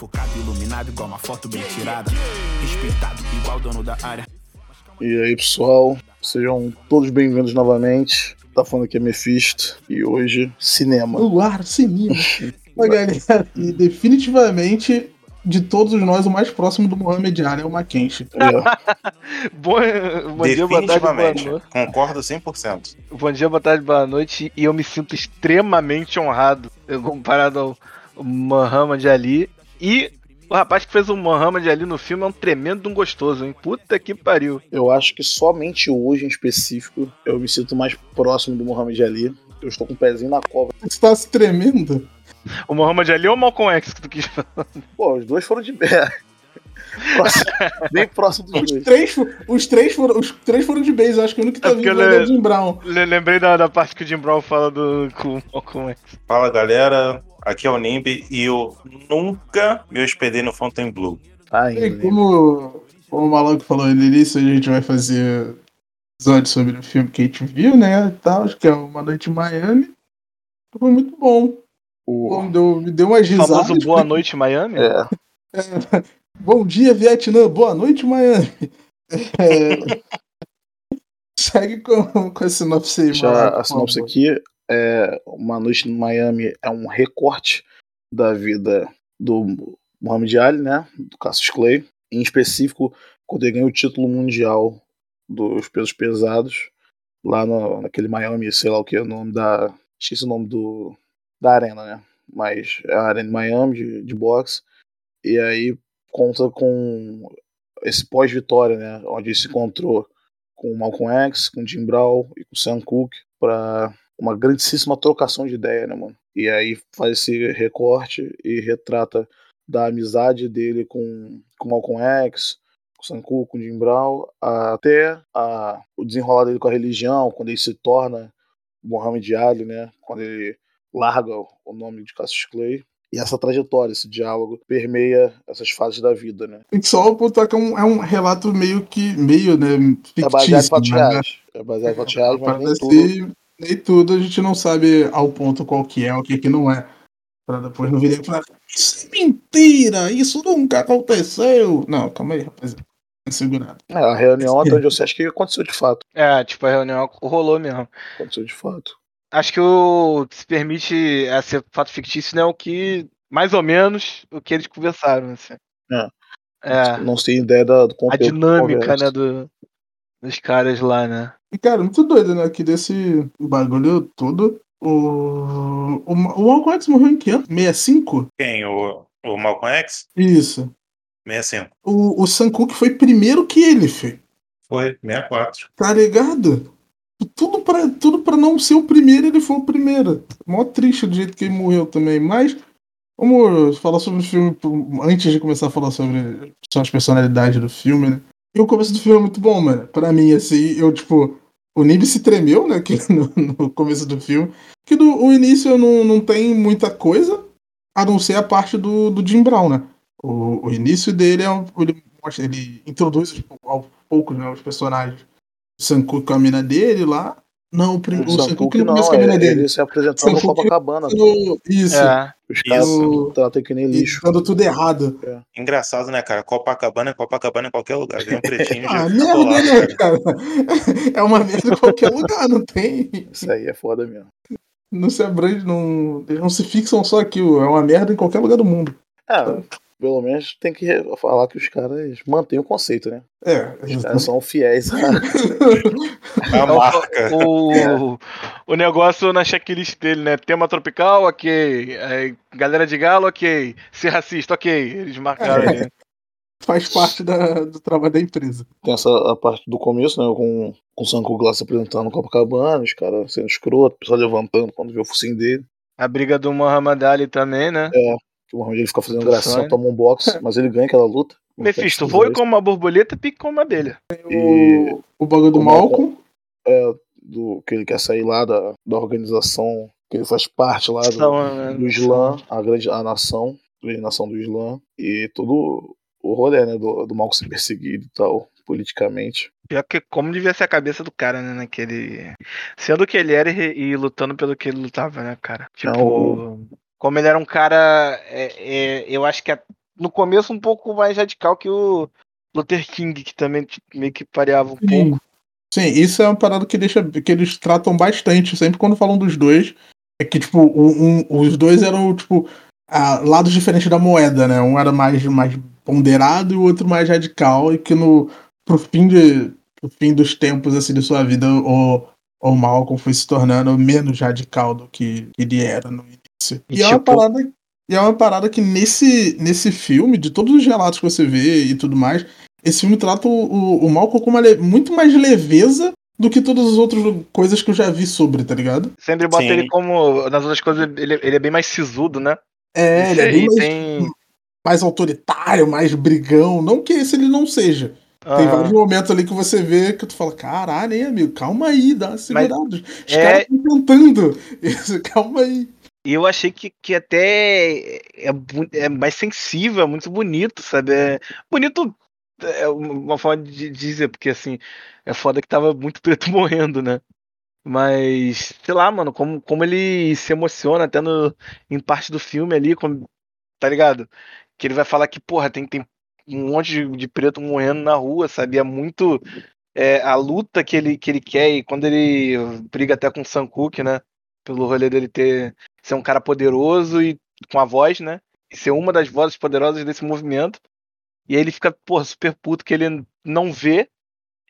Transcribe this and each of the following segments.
Focado, iluminado, igual uma foto bem tirada. Respeitado, igual dono da área. E aí, pessoal, sejam todos bem-vindos novamente. Tá falando aqui é Mephisto e hoje cinema. O ar, cinema. Mas, galera, e definitivamente de todos nós, o mais próximo do Mohamed Ali é o Mackenzie. É. bom, bom dia, boa tarde, boa Definitivamente. noite. Concordo 100%. Bom dia, boa tarde, boa noite. E eu me sinto extremamente honrado eu, comparado ao Muhammad Ali. E o rapaz que fez o Muhammad Ali no filme é um tremendo de um gostoso, hein? Puta que pariu. Eu acho que somente hoje em específico eu me sinto mais próximo do Muhammad Ali. Eu estou com o pezinho na cova. Você tá se tremendo? O Muhammad Ali ou o Malcolm X que tu quis falar? Pô, os dois foram de pé. Próximo- bem próximo dos Os dois. três, os três, foram, os três foram de base, eu acho que o único que tá É ele- é o Jim Brown. Le- Lembrei da, da parte que o Jim Brown fala do, com o Malcolm X. Fala galera, aqui é o Nimbi e eu nunca me hospedei no Fontainebleau. E né? como, como o Maluco falou no início, a gente vai fazer episódio sobre o filme que a gente viu, né? Tal, acho que é Uma Noite em Miami. Foi muito bom. Me deu, me deu umas O famoso. Boa Noite Miami? É, Bom dia, Vietnã. Boa noite, Miami. É, Segue com, com a sinopse aí, deixa Maluco, a sinopse aqui. É, uma noite em Miami é um recorte da vida do Muhammad Ali, né? Do Cassius Clay. Em específico, quando ele ganhou o título mundial dos pesos pesados, lá no, naquele Miami, sei lá o que é o nome da. Esqueci o nome do, da arena, né? Mas é a arena de Miami de, de boxe. E aí conta com esse pós-vitória, né? Onde ele se encontrou com o Malcolm X, com o Jim Brown e com o Sam Cooke para uma grandíssima trocação de ideia, né, mano? E aí faz esse recorte e retrata da amizade dele com, com o Malcolm X, com o Cooke, com o Jim Brown, até a, o desenrolar dele com a religião, quando ele se torna Muhammad Ali, né? Quando ele larga o nome de Cassius Clay. E essa trajetória, esse diálogo, permeia essas fases da vida, né? Que só apontar que é um, é um relato meio que. meio, né? É baseado em fatos Fictício. né? reais. É baseado em fatos reais, mas nem tudo. Nem tudo a gente não sabe ao ponto qual que é, o que que não é. Pra depois no vídeo falar, isso é mentira, isso nunca aconteceu. Não, calma aí, rapaziada. Segurado. É, a reunião até onde eu sei, acho que aconteceu de fato. É, tipo, a reunião rolou mesmo. Aconteceu de fato. Acho que o que se permite a ser fato fictício né, é o que, mais ou menos, o que eles conversaram. Assim. É. É, Não se tem ideia da, do a conteúdo. da dinâmica, né, do, dos caras lá, né? E, cara, muito doido, né? Que desse bagulho todo. O. O, o Malcolm X morreu em que ano? 65? Quem? O, o Malcolm X? Isso. 65. O, o Sam Cooke foi primeiro que ele, filho. Foi, 64. Tá ligado? Tudo pra, tudo pra não ser o primeiro, ele foi o primeiro. Mó triste do jeito que ele morreu também. Mas, vamos falar sobre o filme antes de começar a falar sobre só as personalidades do filme, né? E o começo do filme é muito bom, mano. Pra mim, assim, eu, tipo. O Nib se tremeu, né? Que no, no começo do filme. Que do, o início não, não tem muita coisa, a não ser a parte do, do Jim Brown, né? O, o início dele é um, ele, ele introduz tipo, aos poucos né, os personagens. O Sanku com a mina dele lá. Não, o, prim- O o Sam Sanku Cooke que não não, começa com a mina é, dele. ele se apresentando no Copacabana. No- Isso. É, Os caras Isso. tratam que nem lixo. Dando tudo errado. Engraçado, né, cara? Copacabana é Copacabana em qualquer lugar. Vem um pretinho Ah, merda, né, cara. cara? É uma merda em qualquer lugar, não tem. Isso aí é foda mesmo. Não se abrange, não. Eles não se fixam só aqui, é uma merda em qualquer lugar do mundo. É, pelo menos tem que falar que os caras mantêm o conceito, né? É, Os caras são fiéis a. A marca. o, o negócio na checklist dele, né? Tema tropical, ok. Aí, galera de galo, ok. Ser racista, ok. Eles marcaram ali. faz parte da- do trabalho da empresa. Tem essa a parte do começo, né? Com, com o Sanku Glass se apresentando no Copacabana, os caras sendo escroto, o pessoal levantando quando vê o focinho dele. A briga do Muhammad Ali também, né? Que o Muhammad ele fica fazendo gracinha, toma um boxe, mas ele ganha aquela luta. Mephisto, voe como uma borboleta, pique como uma abelha. E O, o bagulho do o Malcolm. é, do que ele quer sair lá da, da organização, que ele faz parte lá do, São, né, do Islã, a grande a nação, a grande nação do Islã, e todo o rolê, né, do, do mal ser perseguido e tal, politicamente. Pior que como devia ser a cabeça do cara, né? Naquele. Sendo o que ele era e, e lutando pelo que ele lutava, né, cara? Tipo. Não, Como ele era um cara. é, é, eu acho que a- no começo um pouco mais radical que o Luther King, que também meio que pareava um Sim. pouco. Sim, isso é uma parada que, deixa, que eles tratam bastante, sempre quando falam dos dois. É que, tipo, um, um- os dois eram, tipo, ah, lados diferentes da moeda, né? Um era mais, mais ponderado e o outro mais radical, e que no, pro, fim de, pro fim dos tempos, assim, de sua vida, o, o Malcolm foi se tornando menos radical do que ele era no início. E, E, é uma tipo- parada. E é uma parada que nesse, nesse filme, de todos os relatos que você vê e tudo mais, esse filme trata o, o, o Malcolm com uma le- muito mais leveza do que todas as outras coisas que eu já vi sobre, tá ligado? Sempre bota Sim. ele como. Nas outras coisas, ele, ele é bem mais sisudo, né? É, ele é bem mais, tem. mais autoritário, mais brigão. Não que esse ele não seja. Tem Aham. vários momentos ali que você vê que tu fala, caralho, hein, amigo, calma aí, dá uma segurada. Os é- caras estão tentando. Calma aí. E eu achei que, que até é, bu- é mais sensível, é muito bonito, sabe? É bonito é uma forma de dizer, porque assim, é foda que tava muito preto morrendo, né? Mas, sei lá, mano, como, como ele se emociona até no, em parte do filme ali, como, tá ligado? Que ele vai falar que, porra, tem, tem um monte de, de preto morrendo na rua, sabe? É muito é, a luta que ele, que ele quer, e quando ele briga até com o Sam Cooke, né? Pelo rolê dele ter ser um cara poderoso e com a voz, né? E ser uma das vozes poderosas desse movimento. E aí ele fica, super puto que ele não vê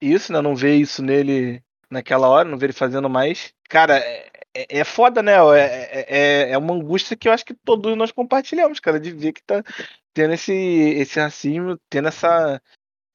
isso, né? Não vê isso nele naquela hora, não vê ele fazendo mais. Cara, é, é- é foda, né? É, é, é uma angústia que eu acho que todos nós compartilhamos, cara, de ver que tá tendo esse, esse racismo, tendo essa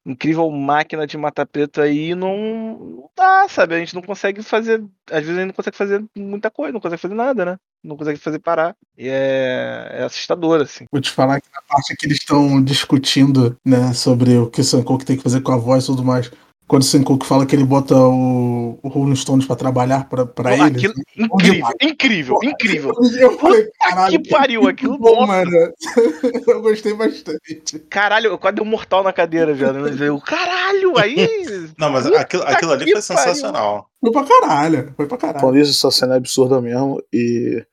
incrível máquina de matar preto aí não, não dá, sabe? A gente não consegue fazer. Às vezes a gente não consegue fazer muita coisa, não consegue fazer nada, né? Não consegue fazer parar. E é, é assustador, assim. Vou te falar que na parte que eles estão discutindo, né, sobre o que o Sankoku tem que fazer com a voz e tudo mais. Quando o Sankoku fala que ele bota o, o Rolling Stones pra trabalhar pra, pra Pô, ele. aquilo, bom incrível, demais. incrível, incrível. Eu falei, caralho, que pariu, aquilo bom, nossa. mano. Eu gostei bastante. Caralho, eu quase dei um mortal na cadeira já. Né? Eu, caralho, aí. Não, mas aquilo, aquilo ali foi sensacional. Foi pra caralho, foi pra caralho. Falando isso, essa cena é absurda mesmo. E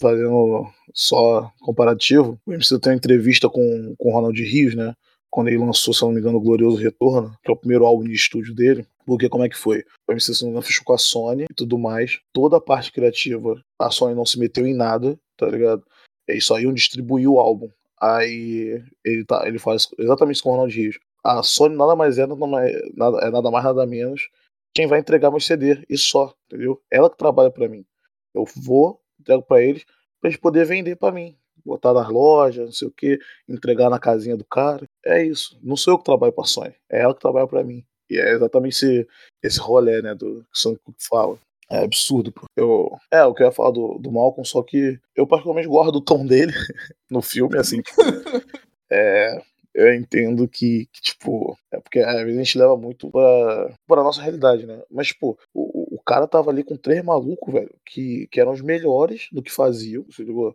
fazendo só comparativo, o MC tem uma entrevista com, com o Ronald Rios, né? Quando ele lançou, se não me engano, o Glorioso Retorno, que é o primeiro álbum de estúdio dele. Porque como é que foi? O MC, não fechou com a Sony e tudo mais. Toda a parte criativa, a Sony não se meteu em nada, tá ligado? Eles só iam distribuir o álbum. Aí ele, tá, ele faz exatamente isso com o Ronald Rios. A Sony nada mais é, nada mais, nada, é nada mais, nada menos quem vai entregar meu CD. E só, entendeu? Ela que trabalha pra mim. Eu vou, entrego pra eles, pra eles poderem vender pra mim. Botar nas lojas, não sei o que, entregar na casinha do cara. É isso. Não sou eu que trabalho pra Sony. É ela que trabalha pra mim. E é exatamente esse, esse rolê, né, do que o Sam Cooke fala. É absurdo, pô. Eu, é, o que eu ia falar do, do Malcolm, só que eu particularmente gosto do tom dele no filme, assim, tipo, é, eu entendo que, que, tipo, é porque às vezes a gente leva muito pra, pra nossa realidade, né? Mas, tipo, o, o cara tava ali com três malucos, velho, que, que eram os melhores do que faziam,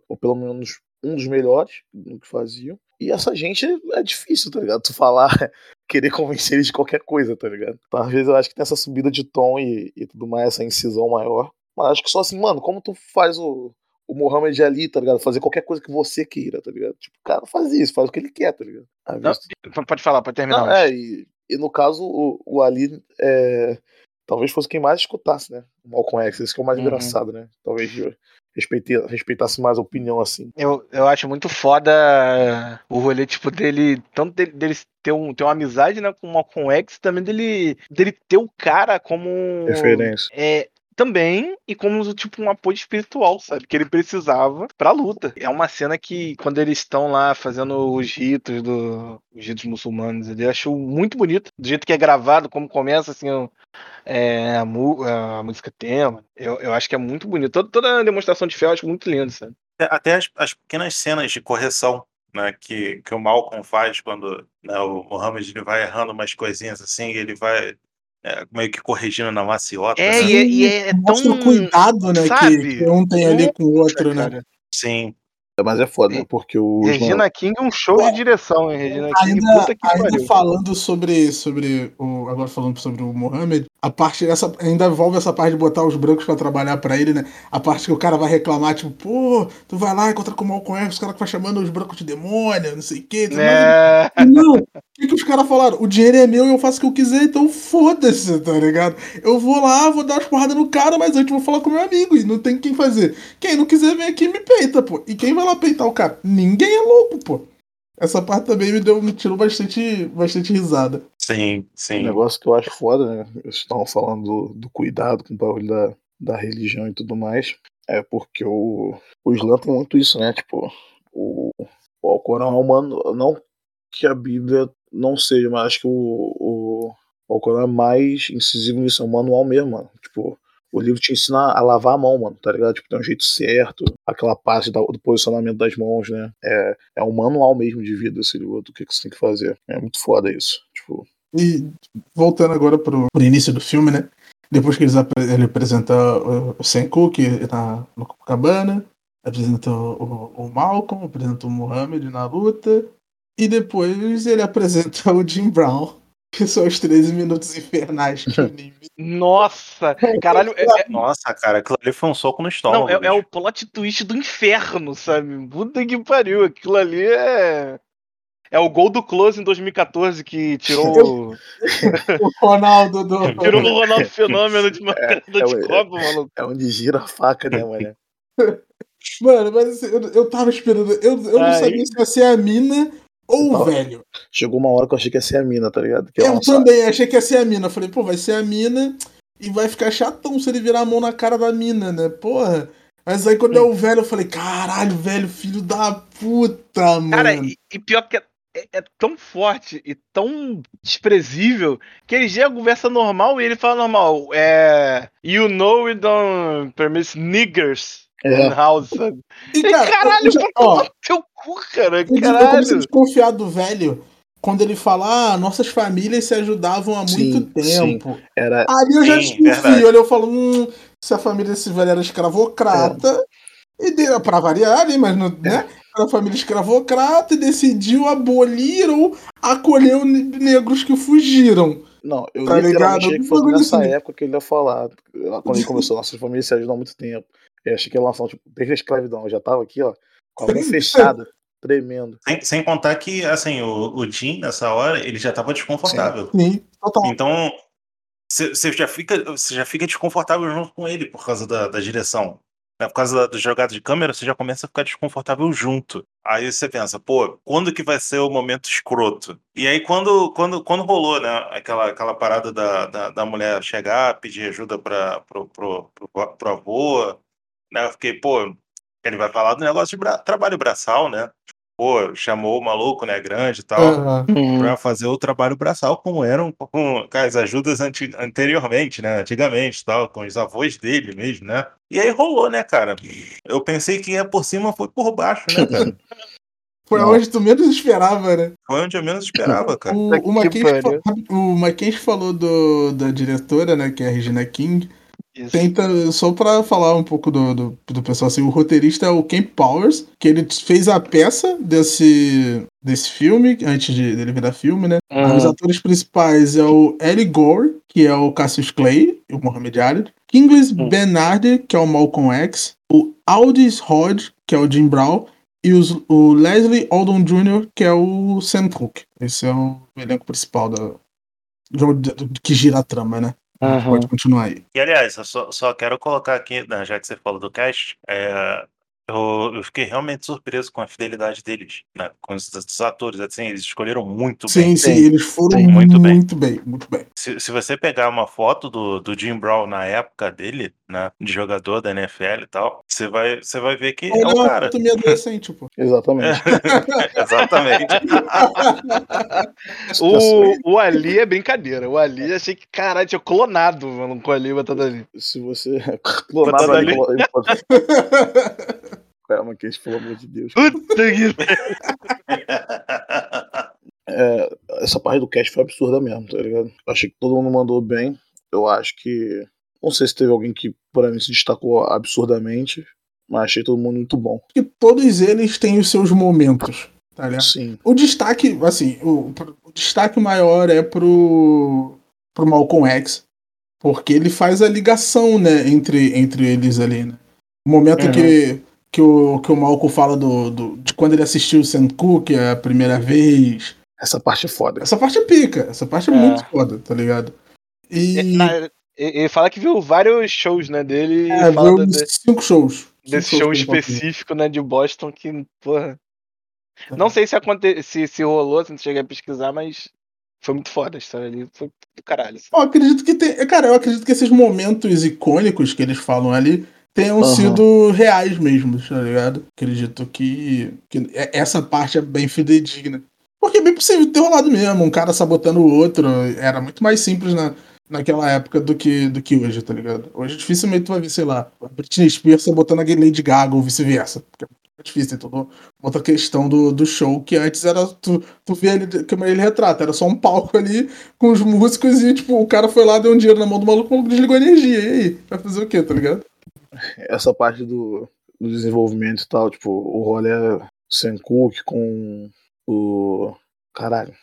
ou pelo menos um dos melhores do que faziam. E essa gente é difícil, tá ligado? Tu falar, querer convencer eles de qualquer coisa, tá ligado? Então, às vezes eu acho que tem essa subida de tom e, e tudo mais, essa incisão maior. Mas acho que só assim, mano, como tu faz o, o Mohamed Ali, tá ligado? Fazer qualquer coisa que você queira, tá ligado? Tipo, o cara faz isso, faz o que ele quer, tá ligado? Não, pode falar, pode terminar. não, é, e, e no caso, o, o Ali é, talvez fosse quem mais escutasse, né? O Malcolm X, isso que é o mais Uhum. engraçado, né? Talvez respeite, respeitasse mais a opinião assim. Eu, eu acho muito foda o rolê, tipo, dele. Tanto dele, dele ter, um, ter uma amizade, né, com o Malcolm X, também dele, dele ter o cara como. Referência. É, também, e como tipo um apoio espiritual, sabe? Que ele precisava pra luta. É uma cena que, quando eles estão lá fazendo os ritos do. Os ritos muçulmanos, ele achou muito bonito. Do jeito que é gravado, como começa assim. é, a, mu- a música tema. Eu, eu acho que é muito bonito. Toda, toda a demonstração de fé eu acho muito lindo, sabe? Até- Até as, as pequenas cenas de correção né, que, que o Malcolm faz quando né, o Mohamed ele vai errando umas coisinhas assim, ele vai é, meio que corrigindo na maciota. É, né? e é, e é tão. Mostra o cuidado, né, sabe? que, que um tem ali com o outro, né? Sim. Mas é foda, né? Porque o. Regina King é um show de direção, hein? Regina King, Ainda, puta que ainda pariu. falando sobre, sobre o. Agora falando sobre o Mohamed, a parte essa ainda envolve essa parte de botar os brancos pra trabalhar pra ele, né? A parte que o cara vai reclamar, tipo, pô, tu vai lá encontra com o Malcolm X, os caras que vai chamando os brancos de demônio, não sei o quê. É, mas- Não, o que, que os caras falaram? O dinheiro é meu e eu faço o que eu quiser, então foda-se, tá ligado? Eu vou lá, vou dar umas porradas no cara, mas antes vou falar com meu amigo e não tem quem fazer. Quem não quiser vem aqui e me peita, pô. E quem vai lá peitar o cara? Ninguém é louco, pô. Essa parte também me deu, me tirou bastante, bastante risada. Sim, Um sim. negócio que eu acho foda, né? Vocês estavam falando do, do cuidado com o bagulho da, da religião e tudo mais. É porque o, o Islã tem muito isso, né? Tipo, o, o Alcorão é humano. Não que a Bíblia não seja, mas acho que o, o, o Alcorão é mais incisivo nisso, é um manual mesmo, mano. Tipo, o livro te ensina a lavar a mão, mano, tá ligado? Tipo, tem um jeito certo, aquela parte do posicionamento das mãos, né? É, é um manual mesmo de vida esse livro, do que, que você tem que fazer. É muito foda isso. Tipo, E voltando agora pro, pro início do filme, né? Depois que eles ele apresenta o, Senku, que tá no Copacabana, apresenta o, o Malcolm, apresenta o Mohamed na luta, e depois ele apresenta o Jim Brown, que são os 13 minutos infernais que anime. nossa, caralho, é, é- Nossa, cara, aquilo ali foi um soco no estômago. não, é, é o plot twist do inferno, sabe? Puta que pariu, aquilo ali é. É o gol do Close em 2014 que tirou, O Ronaldo do. tirou o Ronaldo Fenômeno de uma É, de é o- Copa, maluco. É onde gira a faca, né, mano? Mano, mas assim, eu, eu tava esperando. Eu, eu não sabia se ia ser a mina ou o velho. Chegou uma hora que eu achei que ia ser a mina, tá ligado? Que Eu lançar- também achei que ia ser a mina. Eu falei, pô, vai ser a mina e vai ficar chatão se ele virar a mão na cara da mina, né? Porra. Mas aí quando é o velho, eu falei, caralho, velho, filho da puta, mano. Cara, e, e pior que é, é- é tão forte e tão desprezível que ele já conversa normal e ele fala normal. É. You know we don't permit niggers in É? E, E, cara, caralho, eu já- ó, teu cu, cara. eu, digo, eu comecei a Caralho. desconfiar do velho quando ele fala, ah, nossas famílias se ajudavam há Sim, muito tempo. era. Aí eu já Sim, desconfio, aí eu falo, hum, se a família desse velho era escravocrata, e deu pra variar ali, mas não, né? Era família escravocrata e decidiu abolir ou acolher os ne- negros que fugiram. Não, eu Tá ligado? achei que bagulho nessa assim. época que ele ia falar. Quando ele começou, nossas famílias se ajudam há muito tempo. Eu achei que ia lançar, tipo, desde a escravidão. Eu já tava aqui, ó, com a mão fechada, tremendo. Sem, sem contar que, assim, o, o Jim, nessa hora, ele já tava desconfortável. Sim, total. Então, você já, fica- você já fica desconfortável junto com ele por causa da, da direção. né? Por causa da, da jogada de câmera, você já começa a ficar desconfortável junto. Aí você pensa, pô, quando que vai ser o momento escroto? E aí, quando, quando, quando rolou, né, aquela, aquela parada da, da, da mulher chegar, pedir ajuda pra, pro, pro, pro, pro avô, né, eu fiquei, pô, ele vai falar do negócio de bra- trabalho braçal, né? Pô, chamou o maluco, né, grande e tal Aham. para fazer o trabalho braçal como eram com, com as ajudas anti- anteriormente, né? Antigamente, tal, com os avós dele mesmo, né? E aí rolou, né, cara? Eu pensei que ia por cima, foi por baixo, né, cara? Foi Não. onde tu menos esperava, né? Foi onde eu menos esperava, cara. O, o, Mackenzie, o Mackenzie falou do, da diretora, né, que é a Regina King. Isso. Tenta, só pra falar um pouco do, do, do pessoal, assim, o roteirista é o Ken Powers, que ele fez a peça desse, desse filme, antes de, dele virar filme, né? Uhum. Os atores principais é o Ellie Gore, que é o Cassius Clay, o Mohamed Ali. Kingsley Hum. Bernard, que é o Malcolm X. O Aldis Hodge, que é o Jim Brown. E os- o Leslie Odom Jr., que é o Sam Cooke. Esse é o elenco principal da, que gira a trama, né? Uhum. Pode continuar aí. E aliás, eu só, só quero colocar aqui, né, já que você falou do cast, é, eu, eu fiquei realmente surpreso com a fidelidade deles, né? Com os, os atores, assim, eles escolheram muito Sim, bem. sim, Sim. eles foram Sim, muito muito bem. bem. muito bem, Se, se você pegar uma foto do, do Jim Brown na época dele, né, de jogador da NFL e tal, você vai, você vai ver que é Ele é o uma cara. meio adolescente, pô. Exatamente. Exatamente. O, o Ali é brincadeira. O Ali achei que, caralho, tinha clonado mano, com o Ali batata ali. Se você clonava Botando ali. ali. Calma, que pelo amor de Deus. Puta que É, essa parte do cast foi absurda mesmo, tá ligado? Eu achei que todo mundo mandou bem. Eu acho que. Não sei se teve alguém que, pra mim, se destacou absurdamente. Mas achei todo mundo muito bom. que todos eles têm os seus momentos, tá ligado? Sim. O destaque, assim, o, o destaque maior é pro, pro Malcolm X, porque ele faz a ligação, né, entre, entre eles ali, né? O momento Uhum. que, que, o, que o Malcolm fala do, do, de quando ele assistiu o Sam Cooke a primeira vez. Essa parte é foda. Essa parte é pica, essa parte é, É. muito foda, tá ligado? E É, na- ele fala que viu vários shows, né, dele e é, fala viu da- de- cinco shows. desse Cinco show shows específico, né, de Boston que, porra. Tá. Não sei se, aconte... se, se rolou, se não cheguei a pesquisar, mas foi muito foda a história ali. Foi do caralho. assim. Eu acredito que tem. Cara, eu acredito que esses momentos icônicos que eles falam ali tenham Aham. sido reais mesmo, tá ligado? Acredito que, que é- essa parte é bem fidedigna. Porque é bem possível ter rolado mesmo, um cara sabotando o outro. Era muito mais simples na, naquela época do que, do que hoje, tá ligado? Hoje dificilmente tu vai ver, sei lá, a Britney Spears sabotando a Lady Gaga ou vice-versa. Porque é difícil, tem toda outra questão do, do show que antes era. Tu, tu vê ele, como ele retrata, era só um palco ali com os músicos e, tipo, o cara foi lá, deu um dinheiro na mão do maluco, o maluco desligou a energia. E aí? Vai fazer o quê, tá ligado? Essa parte do, do desenvolvimento e tal, tipo, o rolê é Sam Cooke com o. Caralho.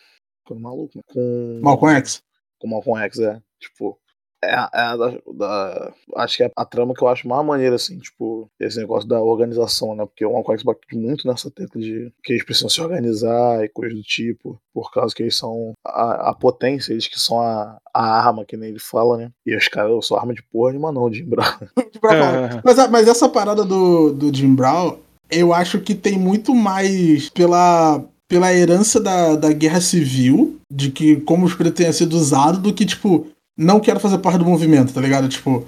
Com o maluco, né? Com. Malcolm X. com o Malcolm X, é. Tipo, é, a- é a da, da- Acho que é a trama que eu acho mais maneira, assim, tipo, esse negócio da organização, né? Porque o Malcolm X bate muito nessa tecla de que eles precisam se organizar e coisas do tipo, por causa que eles são a, a potência, eles que são a, a arma, que nem ele fala, né? E os caras são arma de porra nenhuma, não, de Brown. mas, a- mas essa parada do, do Jim Brown, eu acho que tem muito mais pela, pela herança da, da guerra civil, de que como os pretos tenham sido usados, do que, tipo, não quero fazer parte do movimento, tá ligado? Tipo,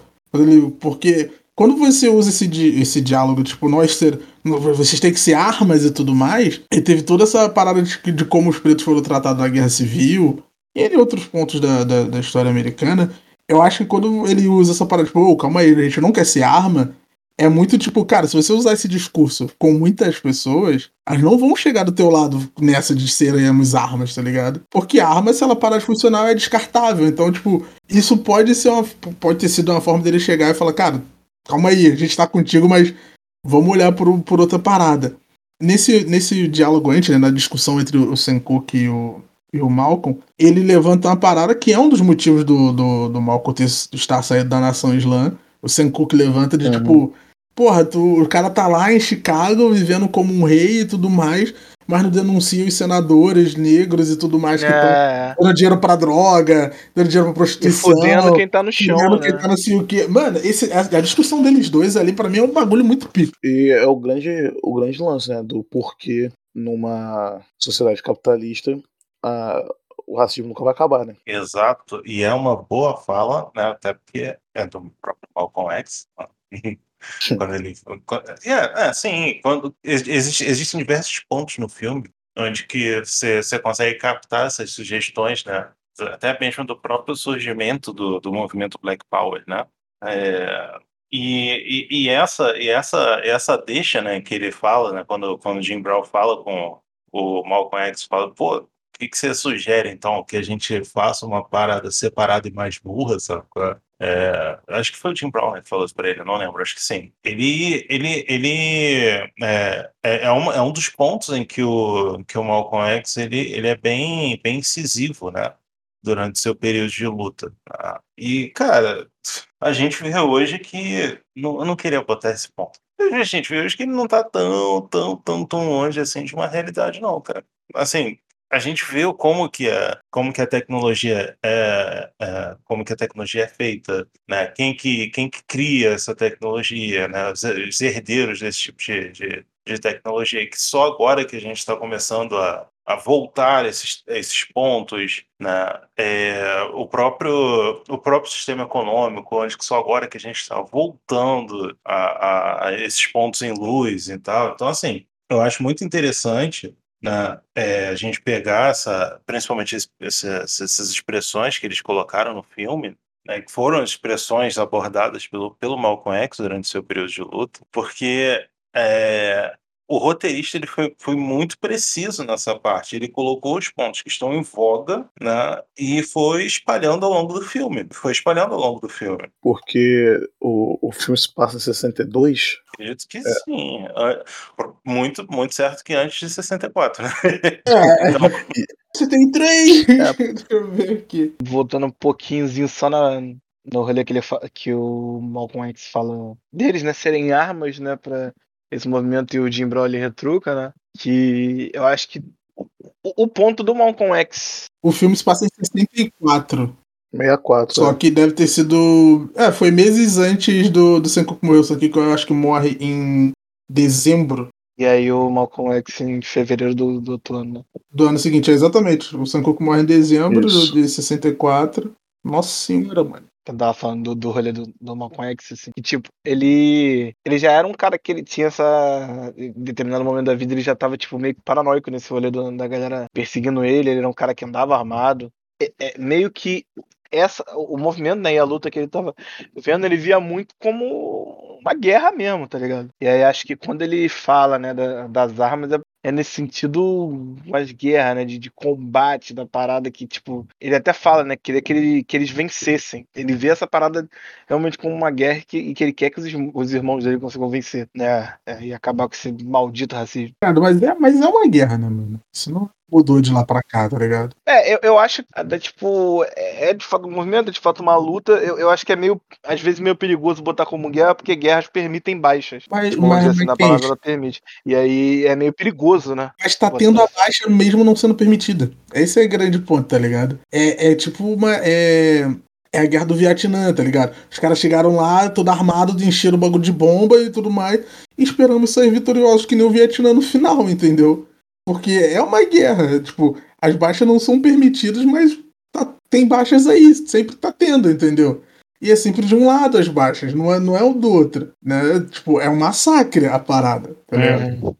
porque quando você usa esse, di- esse diálogo, tipo, nós ser. Vocês têm que ser armas e tudo mais, e teve toda essa parada de, de como os pretos foram tratados na guerra civil, e em outros pontos da, da, da história americana. Eu acho que quando ele usa essa parada, tipo, ô, calma aí, a gente não quer ser arma, é muito tipo, cara, se você usar esse discurso com muitas pessoas, elas não vão chegar do teu lado nessa de seremos armas, tá ligado? Porque arma, se ela parar de funcionar, é descartável. Então, tipo, isso pode ser uma, pode ter sido uma forma dele chegar e falar, cara, calma aí, a gente tá contigo, mas vamos olhar por, por outra parada. Nesse, nesse diálogo antes, né, na discussão entre o Cooke e o, e o Malcolm, ele levanta uma parada que é um dos motivos do, do, do Malcolm ter, estar saindo da nação islã. O Cooke levanta de Uhum. tipo, porra, tu, o cara tá lá em Chicago vivendo como um rei e tudo mais, mas não denuncia os senadores negros e tudo mais que estão É, dando dinheiro pra droga, dando dinheiro pra e prostituição. fudendo quem tá no chão, fudendo né? quem tá sei o quê. Mano, esse, a, a discussão deles dois ali, pra mim, é um bagulho muito pico. E é o grande, o grande lance, né? Do porquê numa sociedade capitalista a- o racismo nunca vai acabar, né? Exato, e é uma boa fala, né? Até porque é do próprio Malcolm X. quando ele. quando- é, é, sim, quando ex- existe, existem diversos pontos no filme onde que você você consegue captar essas sugestões, né? Até mesmo do próprio surgimento do, do movimento Black Power, né? É, e, e, e essa e essa essa deixa, né, que ele fala, né, quando quando Jim Brown fala com o Malcolm X, fala, pô, o que, que você sugere, então? Que a gente faça uma parada separada e mais burra, sabe? É? Acho que foi o Jim Brown né, que falou isso pra ele, não lembro, acho que sim. Ele, ele, ele é, é, é, um, é um dos pontos em que o, que o Malcolm X ele, ele é bem, bem incisivo, né? Durante seu período de luta. tá? E, cara, a gente vê hoje que. Não, eu não queria botar esse ponto. A gente vê hoje que ele não tá tão, tão, tão, tão longe assim de uma realidade, não, cara. Assim, a gente vê como que a, como que a tecnologia é, é, como que a tecnologia é feita, né? Quem que, quem que cria essa tecnologia, né? Os, os herdeiros desse tipo de, de, de tecnologia, que só agora que a gente está começando a, a voltar esses, esses pontos, né? É, o próprio o próprio sistema econômico, onde só agora que a gente está voltando a, a, a esses pontos em luz e tal. Então, assim, eu acho muito interessante né, é, a gente pegar essa, principalmente esse, essa, essas expressões que eles colocaram no filme, né, que foram expressões abordadas pelo, pelo Malcolm X durante seu período de luta, porque é, o roteirista ele foi, foi muito preciso nessa parte. Ele colocou os pontos que estão em voga, né? E foi espalhando ao longo do filme. Foi espalhando ao longo do filme. Porque o, o filme se passa em 62. Acredito que sim. Ah, Muito, muito certo que antes de 64, né? É, Então, você tem três. É. Deixa eu ver aqui. Voltando um pouquinhozinho só na, no rolê que, ele que o Malcolm X fala deles, né? Serem armas, né? Pra esse movimento e o Jim Brown ele retruca, né? Que eu acho que o, o ponto do Malcolm X O filme se passa em 64. 64. Só é. que deve ter sido. É, foi meses antes do, do Senkoku morreu. Só que eu acho que morre em dezembro e aí o Malcolm X em fevereiro do, do outro ano, né? do ano seguinte. É exatamente. O Senkoku morre em dezembro Isso. de 64. Nossa senhora, mano. Eu tava falando do, do rolê do, do Malcolm X, assim. Que, tipo, ele. Ele já era um cara que ele tinha essa. Em determinado momento da vida, ele já tava, tipo, meio paranoico nesse rolê do- da galera perseguindo ele. Ele era um cara que andava armado. É, é meio que. Essa, o movimento, né, e a luta que ele tava vendo, ele via muito como uma guerra mesmo, tá ligado? E aí acho que quando ele fala, né, da- das armas, é, é nesse sentido mais guerra, né, de, de combate da parada que, tipo, ele até fala, né, que queria que, ele, que eles vencessem. Ele vê essa parada realmente como uma guerra que, e que ele quer que os, os irmãos dele consigam vencer, né, é, e acabar com esse maldito racismo. Mas é, mas é uma guerra, né, mano? Isso não mudou de lá pra cá, tá ligado? É, eu, eu acho que, é, tipo, é, é de fato um movimento, é de fato uma luta. Eu, eu acho que é meio, às vezes, meio perigoso botar como guerra, porque guerras permitem baixas. Mas, Vamos mas, dizer assim, mas, na palavra ela permite. E aí é meio perigoso, né? mas tá tendo a baixa mesmo não sendo permitida. Esse é o grande ponto, tá ligado? É, é tipo uma. É, é a guerra do Vietnã, tá ligado? Os caras chegaram lá, todo armado, encheram o bagulho de bomba e tudo mais, e esperamos sair vitoriosos que nem o Vietnã no final, entendeu? Porque é uma guerra, tipo, as baixas não são permitidas, mas tá- tem baixas aí, sempre tá tendo, entendeu? E é sempre de um lado as baixas, não é, não é o do outro, né? Tipo, é um massacre a parada, tá ligado?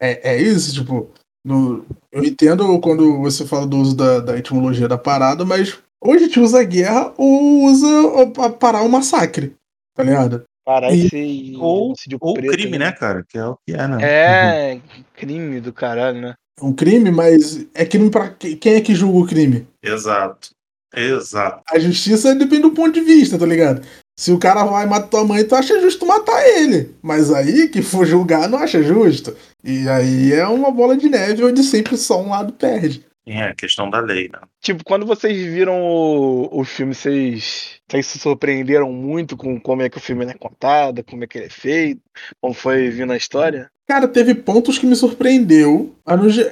É, é isso, tipo. no- eu entendo quando você fala do uso da, da etimologia da parada, mas hoje a gente usa a guerra ou usa pra parar o massacre, tá ligado? Parar E- ou ou preto, crime, né, cara? Que é o que é, né? É, crime do caralho, né? É um crime, mas é crime pra que- quem é que julga o crime? Exato. Exato. A justiça depende do ponto de vista, tá ligado? Se o cara vai matar tua mãe, tu acha justo matar ele. Mas aí, que for julgar, não acha justo. E aí é uma bola de neve onde sempre só um lado perde. É questão da lei, né? Tipo, quando vocês viram o, o filme, vocês, vocês se surpreenderam muito com como é que o filme é contado, como é que ele é feito, como foi vindo a história? Cara, teve pontos que me surpreendeu.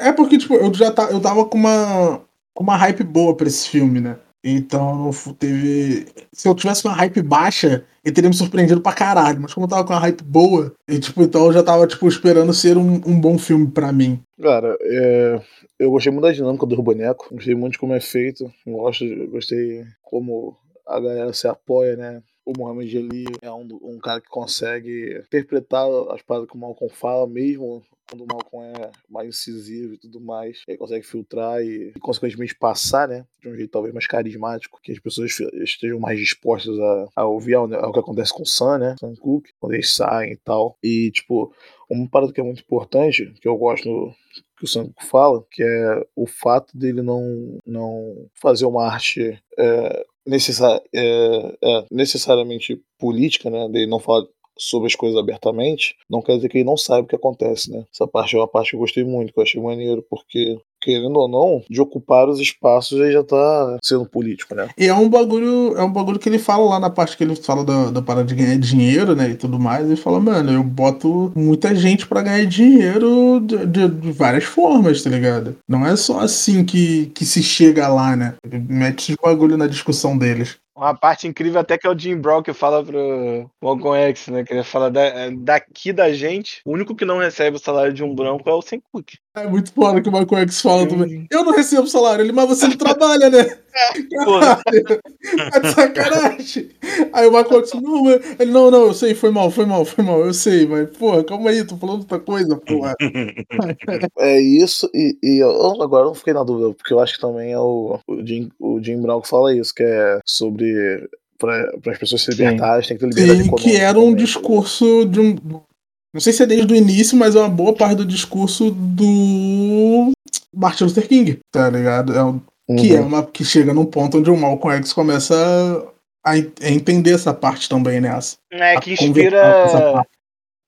É porque, tipo, eu já tá, eu tava com uma, com uma hype boa pra esse filme, né? Então, teve. Se eu tivesse uma hype baixa, ele teria me surpreendido pra caralho. Mas como eu tava com uma hype boa, e, tipo, então eu já tava, tipo, esperando ser um, um bom filme pra mim. Cara, é, eu gostei muito da dinâmica do boneco, gostei muito de como é feito, gosto, gostei como a galera se apoia, né? O Mohamed Ali é um, um cara que consegue interpretar as paradas que o Malcolm fala, mesmo quando o Malcolm é mais incisivo e tudo mais. Ele consegue filtrar e, e, consequentemente, passar, né? De um jeito talvez mais carismático, que as pessoas estejam mais dispostas a, a ouvir ao, ao que acontece com o Sam, né? Sam Cook, quando eles saem e tal. E, tipo, uma parada que é muito importante, que eu gosto que o Sam fala, que é o fato dele não, não fazer uma arte é, é, é, necessariamente política, né? Dele não falar sobre as coisas abertamente, não quer dizer que ele não saiba o que acontece, né? Essa parte é uma parte que eu gostei muito, que eu achei maneiro, porque querendo ou não, de ocupar os espaços ele já tá sendo político, né? E é um bagulho, é um bagulho que ele fala lá na parte que ele fala da, da parada de ganhar dinheiro, né, e tudo mais. Ele fala, mano, eu boto muita gente pra ganhar dinheiro de, de- de várias formas, tá ligado? Não é só assim que, que se chega lá, né? Ele mete esse bagulho na discussão deles. Uma parte incrível até que é o Jim Brown que fala pro Malcolm X, né? Que ele fala da- daqui da gente, o único que não recebe o salário de um branco é o Sam Cook. É muito foda que o Michael X fala também. Eu não recebo salário, ele, mas você não trabalha, né? Porra. Tá de sacanagem. Aí o Michael X, não, mas... ele, não, não, eu sei, foi mal, foi mal, foi mal, eu sei, mas, porra, calma aí, tô falando outra coisa, porra. É isso, e, e eu agora eu não fiquei na dúvida, porque eu acho que também é o, o, Jim, o Jim Brown que fala isso, que é sobre para as pessoas se Sim. libertarem, tem que ter liberdade Sim, econômica. que era um também. discurso de um. Não sei se é desde o início, mas é uma boa parte do discurso do Martin Luther King, tá ligado? É um- Que é Uhum. uma que chega num ponto onde o Malcolm X começa a, a entender essa parte também, né? É A que essa inspira.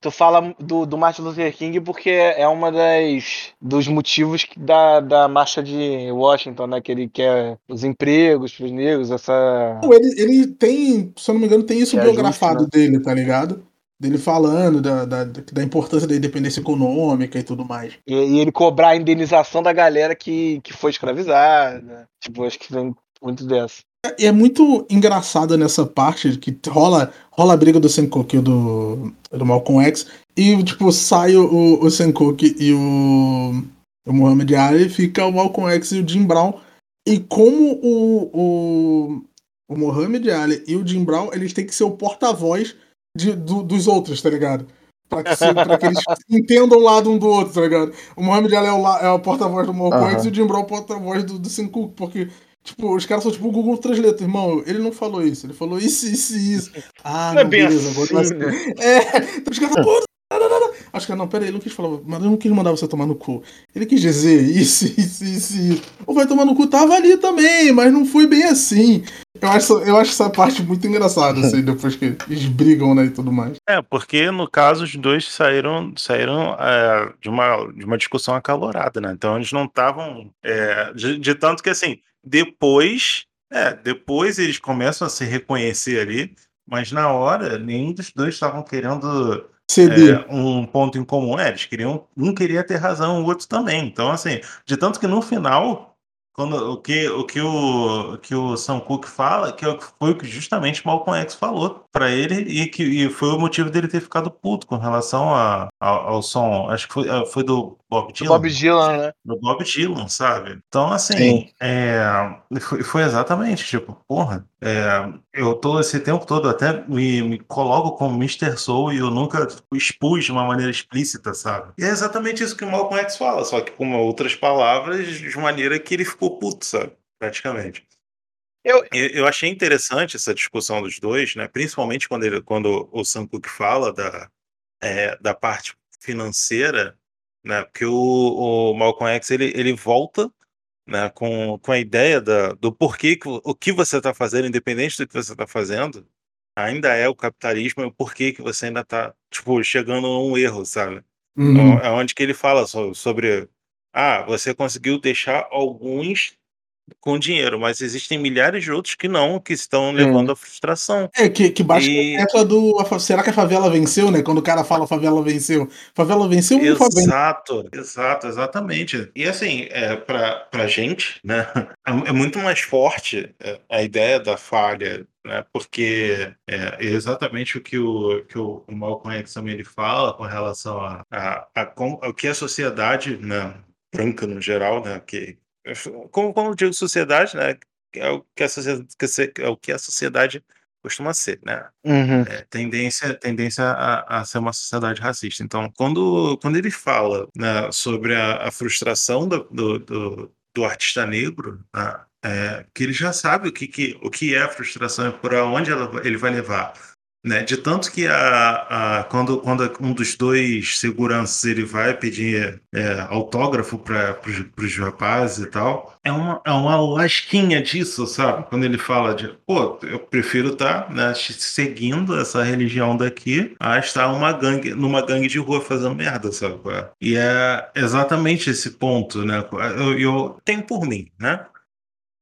Tu fala do, do Martin Luther King porque é uma das dos motivos da, da marcha de Washington, né? Que ele quer os empregos pros negros, essa. Ele, ele tem, se eu não me engano, tem isso é biografado justo, dele, tá ligado? Dele falando da, da, da importância da independência econômica e tudo mais. E, e ele cobrar a indenização da galera que, que foi escravizada. Tipo, acho que vem muito dessa. E é muito engraçado nessa parte que rola, rola a briga do Senkoku e do, do Malcolm X. E, tipo, sai o, o Senkoku e o, o Muhammad Ali, fica o Malcolm X e o Jim Brown. E como o, o, o Muhammad Ali e o Jim Brown, eles têm que ser o porta-voz do- dos outros, tá ligado? Pra que, se- pra que eles entendam o lado um do outro, tá ligado? O Muhammad Ali é o, é o porta-voz do Malcolm Aham. X e o Jim Brown é o porta-voz do, do Senkoku, porque Tipo, os caras são tipo o Google Translate, irmão. Ele não falou isso, ele falou isso, isso e isso. Ah, Não é não, beleza, assim, né? É, então os caras pô. Acho que não, pera aí, ele não quis falar, mas eu não quis mandar você tomar no cu. Ele quis dizer isso, isso, isso, isso. Ou vai tomar no cu, tava ali também, mas não foi bem assim. Eu acho, eu acho essa parte muito engraçada, assim, depois que eles brigam, né, e tudo mais. É, porque no caso os dois saíram, saíram é, de, uma, de uma discussão acalorada, né? Então eles não estavam. é, de, de tanto que assim, depois. É, depois eles começam a se reconhecer ali, mas na hora nenhum dos dois estavam querendo é, um ponto em comum. É, eles queriam. Um queria ter razão, o outro também. Então, assim, de tanto que no final, quando, o, que, o, que o, que o Sam Cooke fala, que é o que foi o que justamente Malcolm X falou pra ele, e que e foi o motivo dele ter ficado puto com relação a, ao, ao som. Acho que foi, ah, foi do Bob Dylan. Bob Dylan, né? Do Bob Dylan, sabe? Então, assim, Sim. é, foi, foi exatamente, tipo, porra, é, eu tô esse tempo todo até me, me coloco como Mr. Soul e eu nunca tipo, expus de uma maneira explícita, sabe? E é exatamente isso que o Malcolm X fala, só que com outras palavras, de maneira que ele ficou puto, sabe? Praticamente. Eu- Eu, achei interessante essa discussão dos dois, né? Principalmente quando, ele, quando o Sam Cooke fala da, é, da parte financeira, né? Porque o, o Malcolm X ele, ele volta né, com, com a ideia da, do porquê que o, que você está fazendo, independente do que você está fazendo, ainda é o capitalismo e o porquê que você ainda está tipo, chegando a um erro, sabe? Uhum. É onde que ele fala so- sobre ah, você conseguiu deixar alguns com dinheiro, mas existem milhares de outros que não, que estão levando à frustração. É, que, que baixa E- a tecla do. a Será que a favela venceu, né? Quando o cara fala favela venceu. Favela venceu ou favela Exato, exato, exatamente. E assim, é, pra, pra gente, né, é, é muito mais forte é, a ideia da falha, né, porque é exatamente o que o, que o o Malcolm X também ele fala com relação a, a, a como- ao que a sociedade, né, branca no geral, né, que, como, como eu digo sociedade, né, que é o que a sociedade, é o que a sociedade costuma ser, né, Uhum. é, tendência, tendência a, a ser uma sociedade racista. Então, quando, quando ele fala né, sobre a, a frustração do, do, do, do artista negro, né, é, que ele já sabe o que, que, o que é a frustração e para onde ela, ele vai levar. Né? De tanto que a, a, quando, quando um dos dois seguranças ele vai pedir é, autógrafo para os rapazes e tal, é uma, é uma lasquinha disso, sabe? Quando ele fala de, pô, eu prefiro estar né, seguindo essa religião daqui a estar uma gangue, numa gangue de rua fazendo merda, sabe? E é exatamente esse ponto, né? Eu, eu tenho por mim, né?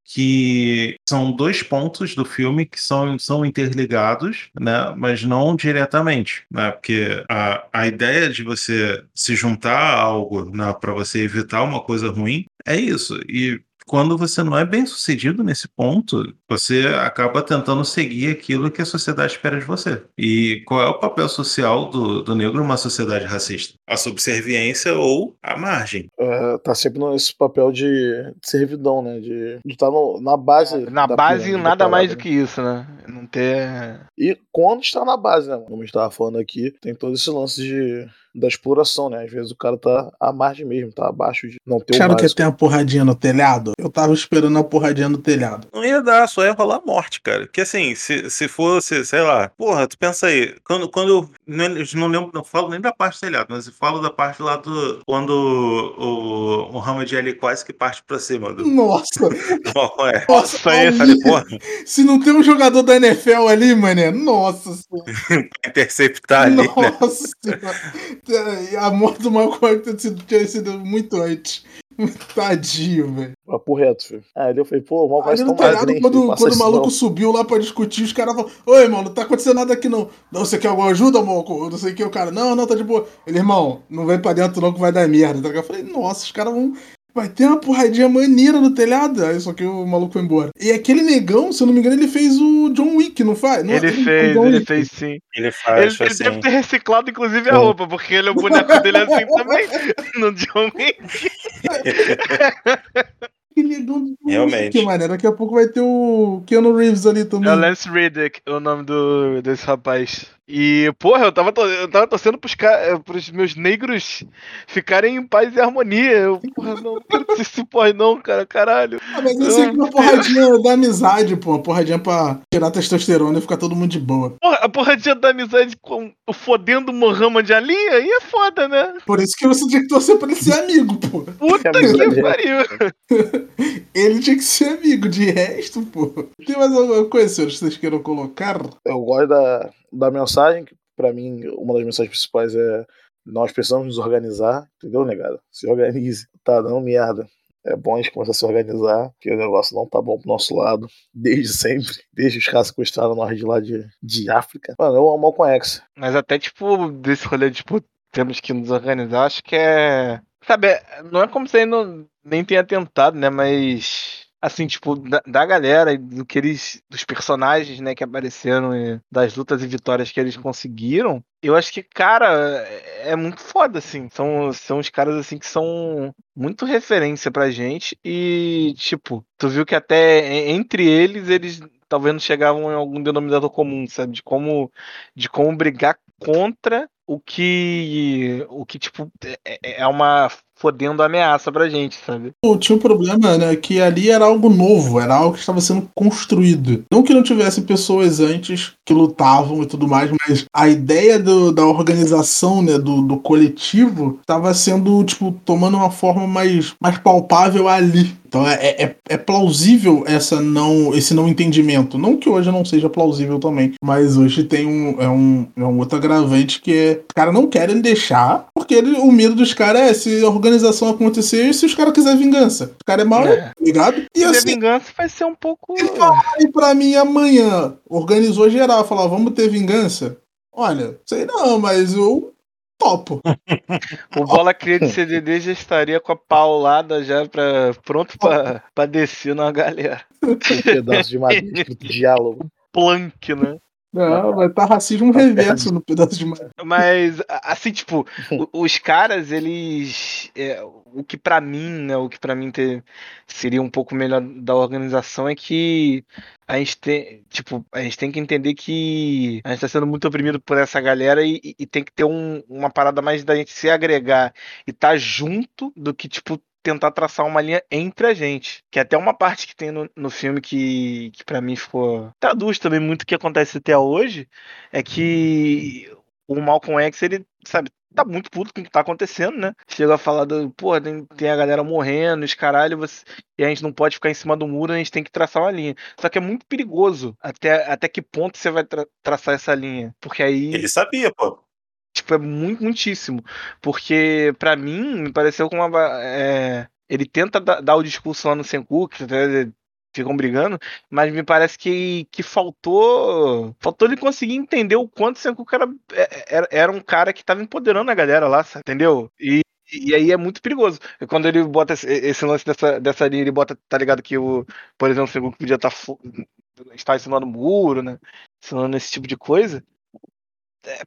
Que são dois pontos do filme que são, são interligados, né, mas não diretamente, né, porque a, a ideia de você se juntar a algo né, para você evitar uma coisa ruim é isso. E quando você não é bem sucedido nesse ponto, você acaba tentando seguir aquilo que a sociedade espera de você. E qual é o papel social do, do negro numa sociedade racista? A subserviência ou a margem. É, tá sempre nesse papel de, servidão, né? De estar na base. Na da base, pirâmide da nada mais do parada, que isso, né? Não ter. E quando está na base, né? Como a gente tava falando aqui, tem todo esse lance de, da exploração, né? Às vezes o cara tá à margem mesmo, tá abaixo de não ter o que ter uma porradinha no telhado? Eu tava esperando a porradinha no telhado. Não ia dar, só ia rolar morte, cara. Que assim, se, se fosse, sei lá, porra, tu pensa aí, quando, quando Não, não lembro, não falo nem da parte do telhado, mas eu falo da parte lá do. Quando o, o Muhammad Ali quase que parte pra cima do. Nossa! É? Nossa. Falei, porra, Se não tem um jogador da NFL ali, mané, nossa senhora. interceptar ali, né? Nossa senhora. A morte do Malcolm tinha sido muito antes. Tadinho, velho. Papo reto, filho. Aí eu falei, pô, mal tão telhado, magrinho, quando, passa quando o maluco não. subiu lá pra discutir, os caras falaram: Oi, irmão, não tá acontecendo nada aqui não. Não, você quer alguma ajuda, Malcolm? Eu Não sei o que, o cara, não, não, tá de boa. Ele, irmão, não vem pra dentro não que vai dar merda. tá? Eu falei, nossa, os caras vão. Vai ter uma porradinha maneira no telhado. Aí só que o maluco foi embora. E aquele negão, se eu não me engano, ele fez o John Wick, não faz? Não, Ele não fez, ele Wick. fez sim. Ele faz, Ele, ele deve ter reciclado, inclusive, a É. roupa, porque ele, o boneco dele é assim também. No John Wick. Que negão do Realmente. Wick, mané. Daqui a pouco vai ter o Keanu Reeves ali também. É o Lance Riddick, o nome do, desse rapaz. E, porra, eu tava, eu tava torcendo pros, ca- pros meus negros ficarem em paz e harmonia. Eu, porra, não, não quero que se porre, não, cara, caralho. Ah, mas eu sei que uma porradinha da amizade, pô. Uma porradinha pra tirar testosterona e ficar todo mundo de boa. Porra, a porradinha da amizade com o fodendo Mohamed Ali, aí é foda, né? Por isso que você tinha que torcer pra ele ser amigo, pô. Puta Que é. pariu. Ele tinha que ser amigo, de resto, pô. Tem mais alguma coisa, senhores, que vocês queiram colocar? Eu gosto da, da mensagem, que pra mim, uma das mensagens principais é nós precisamos nos organizar, entendeu, negada? Se organize. Tá dando merda. É bom a gente começar a se organizar, porque o negócio não tá bom pro nosso lado, desde sempre. Desde os caras sequestraram nós de lá de, de África. Mano, eu amo o Malcolm X. Mas até, tipo, desse rolê, tipo, temos que nos organizar, acho que é. Sabe, não é como se ele não, nem tenha tentado, né? Mas. Assim, tipo, da, da galera e do que eles. Dos personagens, né, que apareceram e das lutas e vitórias que eles conseguiram. Eu acho que, cara, é, é muito foda, assim. São, são os caras, assim, que são muito referência pra gente. E, tipo, tu viu que até entre eles, eles talvez não chegavam em algum denominador comum, sabe? De como de como brigar contra o que o que tipo é, é uma fodendo ameaça pra gente, sabe? Pô, Tinha um problema, né? Que ali era algo novo, era algo que estava sendo construído. Não que não tivesse pessoas antes que lutavam e tudo mais, mas a ideia do- da organização, né? Do, do coletivo, estava sendo, tipo, tomando uma forma mais, mais palpável ali. Então é, é, é plausível essa não, esse não entendimento. Não que hoje não seja plausível também, mas hoje tem um, é um, é um outro agravante que é. Os caras não querem deixar, porque ele- o medo dos caras é se a organização acontecer e se os caras quiserem vingança. O cara é mau, É. ligado? E E a assim, vingança vai ser um pouco aí pra mim amanhã, organizou geral, falar, vamos ter vingança? Olha, sei não, mas eu topo. o bola cria de CDD já estaria com a paulada já para pronto pra, pra descer na galera. Um pedaço de madeira diálogo. Plank, né? Não, vai estar racismo reverso no pedaço de madeira. Mas, assim, tipo, os caras, eles. é, o que pra mim, né? O que pra mim ter, seria um pouco melhor da organização é que a gente tem. Tipo, a gente tem que entender que a gente tá sendo muito oprimido por essa galera e, e- e tem que ter um- uma parada mais da gente se agregar e tá junto do que, tipo, tentar traçar uma linha entre a gente. Que é até uma parte que tem no, no filme que, que para mim ficou. Traduz também muito o que acontece até hoje. É que o Malcolm X, ele, sabe, tá muito puto com o que tá acontecendo, né? Chega a falar do, pô, tem, tem a galera morrendo, os caralho, você, e a gente não pode ficar em cima do muro, a gente tem que traçar uma linha. Só que é muito perigoso até, até que ponto você vai tra- traçar essa linha. Porque aí Ele sabia, pô. Tipo, é muito, muitíssimo. Porque, pra mim, me pareceu com uma. é, ele tenta da- dar o discurso lá no Senku, que até ficam brigando, mas me parece que, que faltou. Faltou ele conseguir entender o quanto o Senku era, é, era, era um cara que tava empoderando a galera lá, entendeu? E. E aí é muito perigoso. Quando ele bota esse, lance dessa, dessa linha, ele bota, tá ligado, que o, por exemplo, o Sengoku podia estar estar ensinando muro, né? Ensinando esse tipo de coisa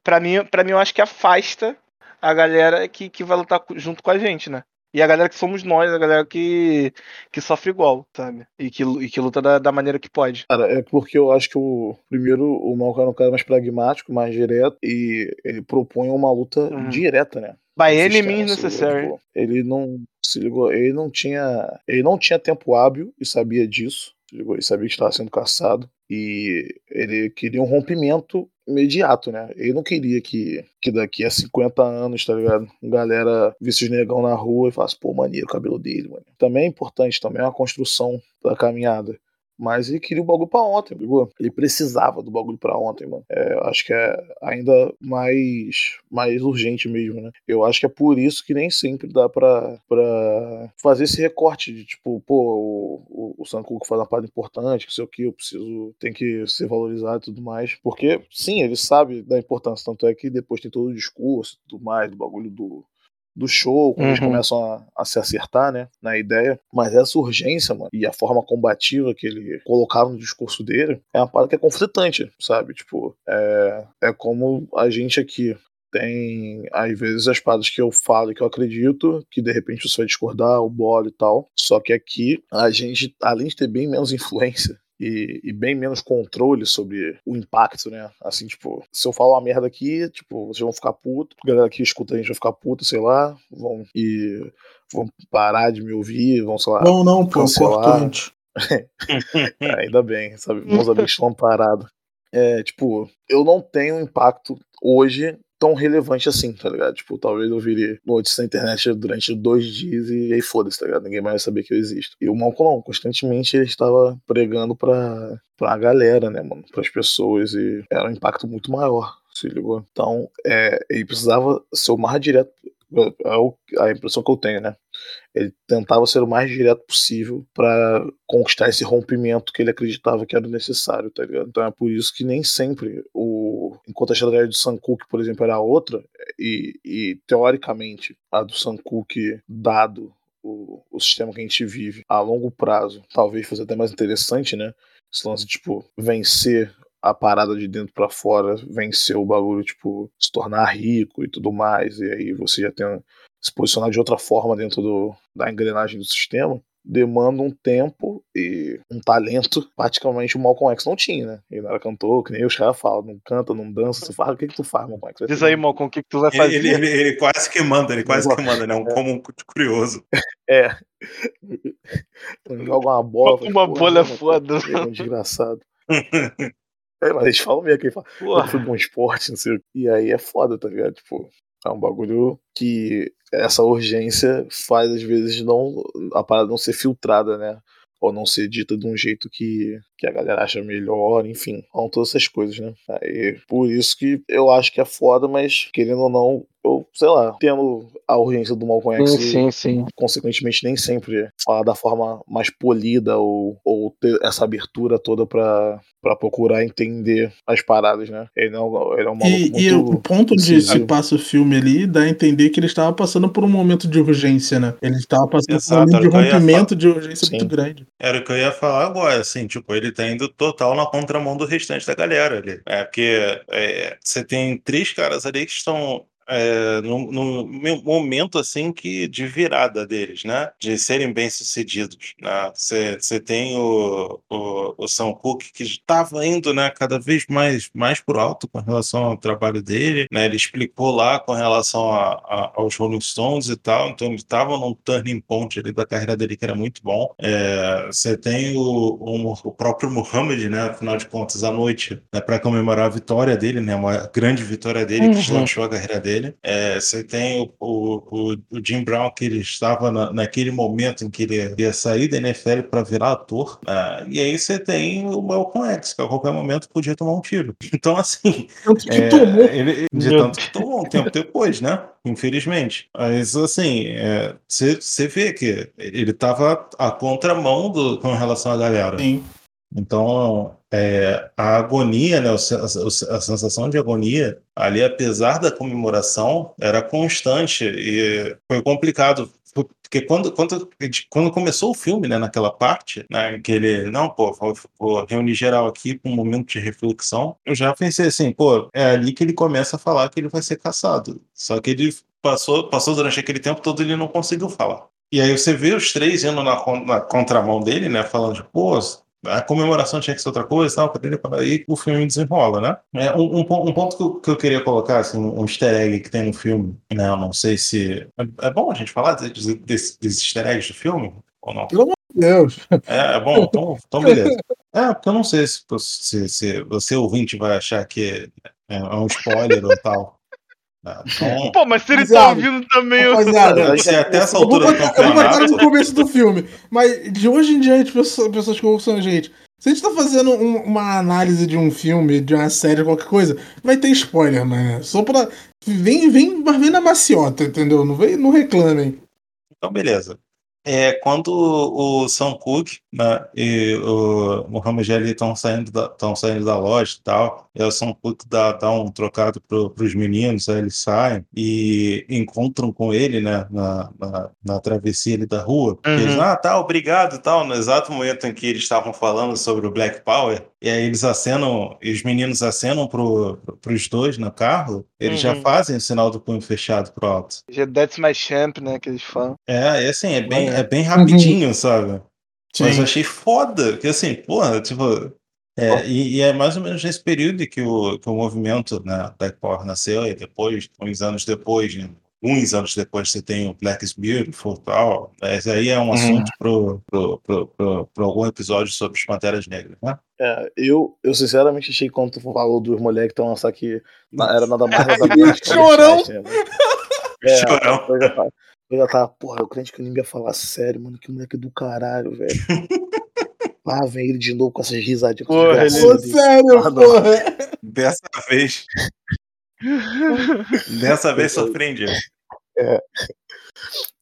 pra mim, para mim eu acho que afasta a galera que, que vai lutar junto com a gente, né? E a galera que somos nós, a galera que, que sofre igual, sabe? E que, e que luta da, da maneira que pode. Cara, é porque eu acho que o primeiro o Malcolm era um cara mais pragmático, mais direto e ele propõe uma luta Uhum. direta, né? By any means necessary. Tipo, ele não se ligou, ele não tinha, ele não tinha tempo hábil e sabia disso. ligou? Ele sabia que estava sendo caçado. E ele queria um rompimento imediato, né? Ele não queria que, que daqui a 50 anos, tá ligado? Galera visse os negão na rua e falasse, pô, maneiro o cabelo dele, mano. Também é importante, também é uma construção da caminhada. Mas ele queria o bagulho pra ontem, ligou? Ele precisava do bagulho pra ontem, mano. É, eu acho que é ainda mais, mais urgente mesmo, né? Eu acho que é por isso que nem sempre dá pra, pra fazer esse recorte de tipo, pô, o, o, o Sankoku faz uma parte importante, não sei o que, eu preciso, tem que ser valorizado e tudo mais. Porque, sim, ele sabe da importância, tanto é que depois tem todo o discurso e tudo mais, do bagulho do, do show, quando eles Uhum. começam a, a se acertar, né, na ideia. Mas essa urgência, mano, e a forma combativa que ele colocava no discurso dele é uma parada que é conflitante, sabe? Tipo, é, é como a gente aqui tem, às vezes, as paradas que eu falo e que eu acredito, que de repente você vai discordar, o bolo e tal. Só que aqui, a gente, além de ter bem menos influência e, e bem menos controle sobre o impacto, né? Assim, tipo, se eu falar uma merda aqui, tipo, vocês vão ficar puto, a galera que escuta a gente vai ficar puto, sei lá, vão e vão parar de me ouvir, vão, sei lá, Não, não, pô, Cancelar. cortante. ainda bem, sabe? Meus amigos estão parados. É, tipo, eu não tenho impacto hoje tão relevante assim, tá ligado? Tipo, talvez eu vire notícia na internet durante dois dias e aí foda-se, tá ligado? Ninguém mais vai saber que eu existo. E o Malcolm constantemente ele estava pregando pra, pra galera, né, mano? Pras pessoas e era um impacto muito maior, se ligou? Então, é, ele precisava ser o mais direto. É a impressão que eu tenho, né? Ele tentava ser o mais direto possível pra conquistar esse rompimento que ele acreditava que era necessário, tá ligado? Então é por isso que nem sempre o. Enquanto a estratégia do Sankook, por exemplo, era outra, e, e teoricamente a do Sankook, dado o, o sistema que a gente vive a longo prazo, talvez fosse até mais interessante, né? Esse lance, tipo, vencer a parada de dentro pra fora, vencer o bagulho, tipo, se tornar rico e tudo mais, e aí você já tem se posicionar de outra forma dentro do, da engrenagem do sistema, demanda um tempo e um talento praticamente o Malcolm X não tinha, né? Ele não era cantor, que nem os caras falam, não canta, não dança, você fala, o que que tu faz, Malcolm X? Vai Diz aí, Malcolm, o que, que tu vai fazer? Ele, ele, ele, quase que manda, ele quase que manda, né? Um como curioso. É. Joga uma bola. Uma fala, "Porra, bola é mano, foda." É um desgraçado. É, mas eles falam mesmo que ele fala, Porra. foi bom esporte, não sei o quê. E aí é foda, tá ligado? Tipo, é um bagulho que essa urgência faz, às vezes, não a parada não ser filtrada, né? Ou não ser dita de um jeito que, que a galera acha melhor, enfim. São todas essas coisas, né? Aí, por isso que eu acho que é foda, mas querendo ou não, eu, sei lá, tendo a urgência do Malcolm X Sim, sim, sim. consequentemente nem sempre falar da forma mais polida ou, ou ter essa abertura toda pra, pra procurar entender as paradas, né? Ele não ele é um maluco E, e muito o ponto de se passa o filme ali dá a entender que ele estava passando por um momento de urgência, né? Ele estava passando Exato, por um momento de rompimento de urgência Sim. muito grande. Era o que eu ia falar agora, assim, tipo, ele tá indo total na contramão do restante da galera ali. É porque é, você tem três caras ali que estão é, me- momento, assim, que de virada deles, né? De serem bem-sucedidos, né? Você você tem o, o, o Sam Cooke que estava indo, né, cada vez mais, mais por alto com relação ao trabalho dele, né? Ele explicou lá com relação a, a- aos Rolling Stones e tal, então ele estava num turning point ali da carreira dele que era muito bom. É, você tem o, o, o próprio Muhammad, né? Afinal de contas, à noite, né, para comemorar a vitória dele, né? Uma grande vitória dele que Uhum. deslanchou a carreira dele. É, você tem o, o, o- o Jim Brown, que ele estava na- naquele momento em que ele ia sair da NFL para virar ator. né, e aí você tem o Malcolm X, que a qualquer momento podia tomar um tiro. Então, assim, Tanto que é, tomou. ele, de tanto que tomou um tempo depois, né? Infelizmente. Mas, assim, você vê que ele estava à contramão do, com relação à galera. Sim. Então, é, a agonia, né, a, sensação de agonia ali, apesar da comemoração, era constante e foi complicado. Porque quando, quando, quando começou o filme, né, naquela parte, né, que ele, não, pô, vou, vou reunir geral aqui para um momento de reflexão, eu já pensei assim, pô, é ali que ele começa a falar que ele vai ser caçado. Só que ele passou, passou durante aquele tempo todo ele não conseguiu falar. E aí você vê os três indo na, na contramão dele, né, falando de, pô, a comemoração tinha que ser outra coisa, tal, aí o filme desenrola, né? É, um, um um ponto que eu, que eu queria colocar, assim, um easter egg que tem no filme, né? Eu não sei se. É, é bom a gente falar desse, desse, desses easter eggs do filme? Ou não? Vamos Deus. É, é bom, então, então beleza. É, porque eu não sei se, se, se você ouvinte vai achar que é, é um spoiler ou tal. É, Então, Pô, mas se ele Rapaziada, tá ouvindo também, eu... Rapaziada, se até essa eu vou altura botar, eu vou botar no campeonato. começo do filme. Mas de hoje em diante, pessoas, pessoas que ouçam a gente, se a gente tá fazendo um- uma análise de um filme, de uma série, qualquer coisa, vai ter spoiler, né? Só pra. Vem, vem, mas vem na maciota, entendeu? Não, vem, não reclamem. Então, beleza. É, quando o Sam Cooke né, e o Muhammad Ali estão saindo, da, saindo da loja e tal, e o Sam Cooke dá, dá um trocado pro, pros meninos, aí eles saem e encontram com ele né, na, na, na travessia ali da rua. Uhum. Eles, ah, tá, obrigado e tal. No exato momento em que eles estavam falando sobre o Black Power, e aí eles acenam, e os meninos acenam pro, pros dois no carro, eles já Uhum. fazem o sinal do punho fechado pro alto. Já That's my champ, né, que eles falam. É, é assim, é bem, É. é bem rapidinho, sabe? Mas eu Sim. achei foda, que assim, porra, tipo. É, e, e é mais ou menos nesse período que o, que o movimento né, Black Power nasceu, e depois, uns anos depois, né, uns anos depois, você tem o Black is Beautiful e tal. Mas aí é um assunto pro, pro, pro algum episódio sobre as Panteras Negras, né? É, eu, eu sinceramente achei que quando tu falou dos moleques que estão lançando aqui, era nada mais nada menos Chorão. Né? É, Chorão. Eu já, tava, eu já tava, porra, eu crente que eu nem ia falar sério, mano, que moleque do caralho, velho. Lá vem ele de novo com essas risadinhas. Porra, ele- Ô, gracinhas dele. sério, Ah, porra. Dessa vez. dessa vez surpreende.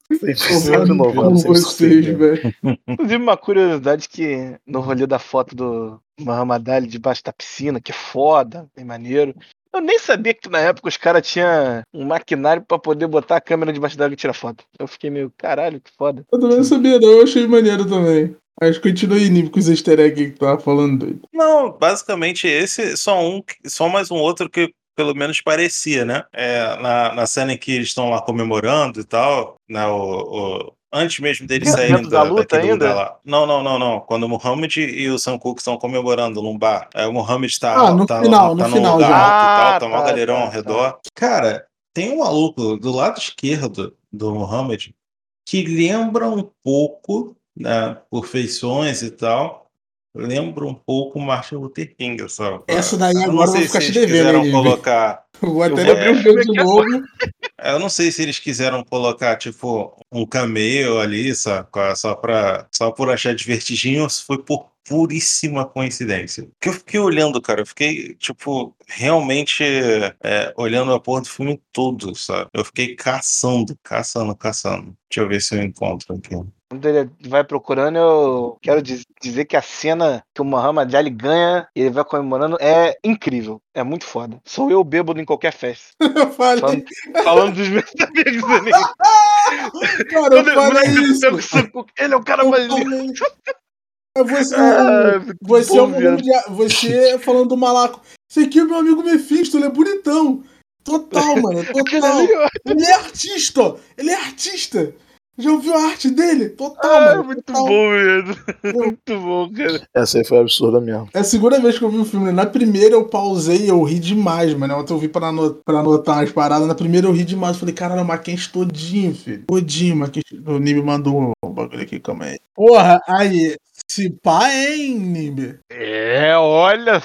Sempre, sempre sempre vocês, velho. Inclusive, uma curiosidade que no rolê da foto do Muhammad Ali debaixo da piscina, que é foda, bem maneiro. Eu nem sabia que na época os caras tinham um maquinário pra poder botar a câmera debaixo d'água e tirar foto. Eu fiquei meio, caralho, que foda. Eu também não sabia, não. Eu achei maneiro também. Mas continua aí, Nico, com os easter eggs que tu tava falando, doido. Não, basicamente esse só um, só mais um outro que pelo menos parecia, né? É, na, na cena em que eles estão lá comemorando e tal, né? O, o- antes mesmo deles saírem da da, luta daquele ainda? lugar lá. Não, não, não, não. Quando o Muhammad e o Sam Cooke estão comemorando num bar, aí o Muhammad tá, Ah, no tá, final, tá no final lugar já. alto e tal, Ah, tá mó tá, galerão tá, ao redor. Cara, tem um maluco do lado esquerdo do Muhammad que lembra um pouco, né, por feições e tal, lembra um pouco o Martin Luther King, sabe? Essa daí Eu agora não eu sei vou ficar se te eles devendo, quiseram colocar. Vou até Eu abrir o filme de aqui novo. Eu não sei se eles quiseram colocar, tipo, um cameo ali, sabe? Só, pra, só por achar divertidinho, ou se foi por puríssima coincidência. Porque eu fiquei olhando, cara, eu fiquei, tipo, realmente é, olhando a porra do filme todo, sabe? Eu fiquei caçando, caçando, caçando. Deixa eu ver se eu encontro aqui. Quando ele vai procurando, eu quero diz- dizer que a cena que o Muhammad Ali ganha e ele vai comemorando é incrível. É muito foda. Sou eu bêbado em qualquer festa. Falando, falando dos meus amigos ali. cara, eu falei isso. ele é o cara Eu mais lindo. É Você, Ah, muito você, é. Muhammad Ali- você falando do malaco. Esse aqui é meu amigo Mephisto, ele é bonitão. Total, mano. Total. Ele é artista, ó. Ele é artista. Já ouviu a arte dele? Total, Ah, mano. muito total. bom, velho. Muito bom, cara. Essa aí foi absurda mesmo. É a segunda vez que eu vi o filme. né? Na primeira eu pausei e eu ri demais, mano. Ontem eu vi pra, ano- pra anotar as paradas. Na primeira eu ri demais. Eu falei, caralho, Mackenzie todinho, filho. Todinho, Mackenzie. O Nimbi mandou um bagulho aqui, calma aí. Porra, aí. Se pá, hein, Nimbi? É, olha.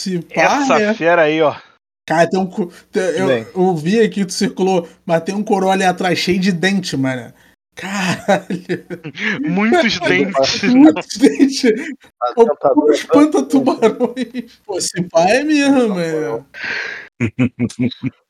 Se pá, Essa é. fera aí, ó. Cara, tem um. tem- eu, Bem. eu vi aqui, tu circulou, mas tem um coroa ali atrás cheio de dente, mano. Caralho, Muitos dentes. muitos dentes. O Tentador é espanta tubarões. Pô, se pá é mesmo, mano.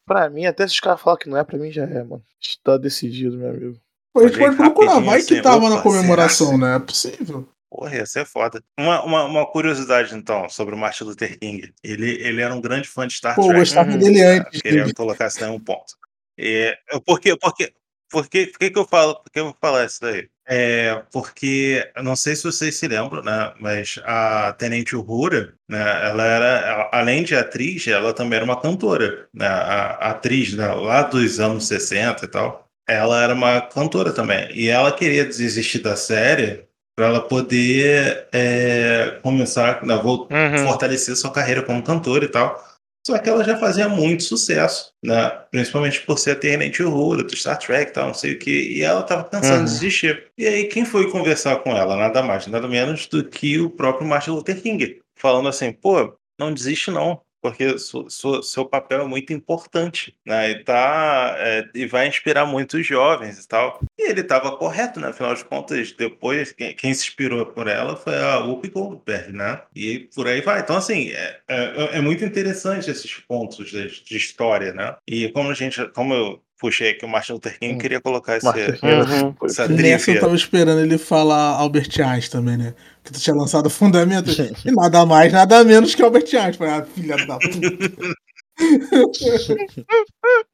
Pra mim, até se os caras falarem que não é, pra mim já é, mano. Tá decidido, meu amigo. Pô, a gente pode procurar, vai que assim, tava opa, na comemoração, será? né? É possível. Porra, ia ser foda. Uma, uma, uma curiosidade, então, sobre o Martin Luther King. Ele, ele era um grande fã de Star Pô, eu Trek. gostava Uhum. dele antes. queria Nimbi. colocar isso daí um ponto. É, eu- por que, por que, por que, que, eu falo, por que eu vou falar isso daí? É, porque, não sei se vocês se lembram, né, mas a Tenente Uhura, né, ela era, além de atriz, ela também era uma cantora, né, a, a atriz né, lá dos anos 60 e tal, ela era uma cantora também, e ela queria desistir da série para ela poder é, começar, né, vol- Uhum. fortalecer sua carreira como cantora e tal. Só que ela já fazia muito sucesso, né? Principalmente por ser a Tenente Uhura, do Star Trek tal, não sei o que. E ela tava pensando Uhum. em desistir. E aí, quem foi conversar com ela? Nada mais, nada menos do que o próprio Martin Luther King. Falando assim, pô, não desiste não. Porque su- su- seu papel é muito importante, né? E, tá, é, e vai inspirar muitos jovens e tal. E ele estava correto, né? Afinal de contas, depois, quem, quem se inspirou por ela foi a Whoopi Goldberg, né? E por aí vai. Então, assim, é, é, é muito interessante esses pontos de, de história, né? E como a gente, como eu puxei aqui o Martin Luther King, Hum. queria colocar esse. Uhum. Essa Nessa eu trivia. tava esperando ele falar Albert Einstein também, né? Que tu tinha lançado Fundamento. e nada mais, nada menos que Albert Einstein. Falei, Ah, filha da puta.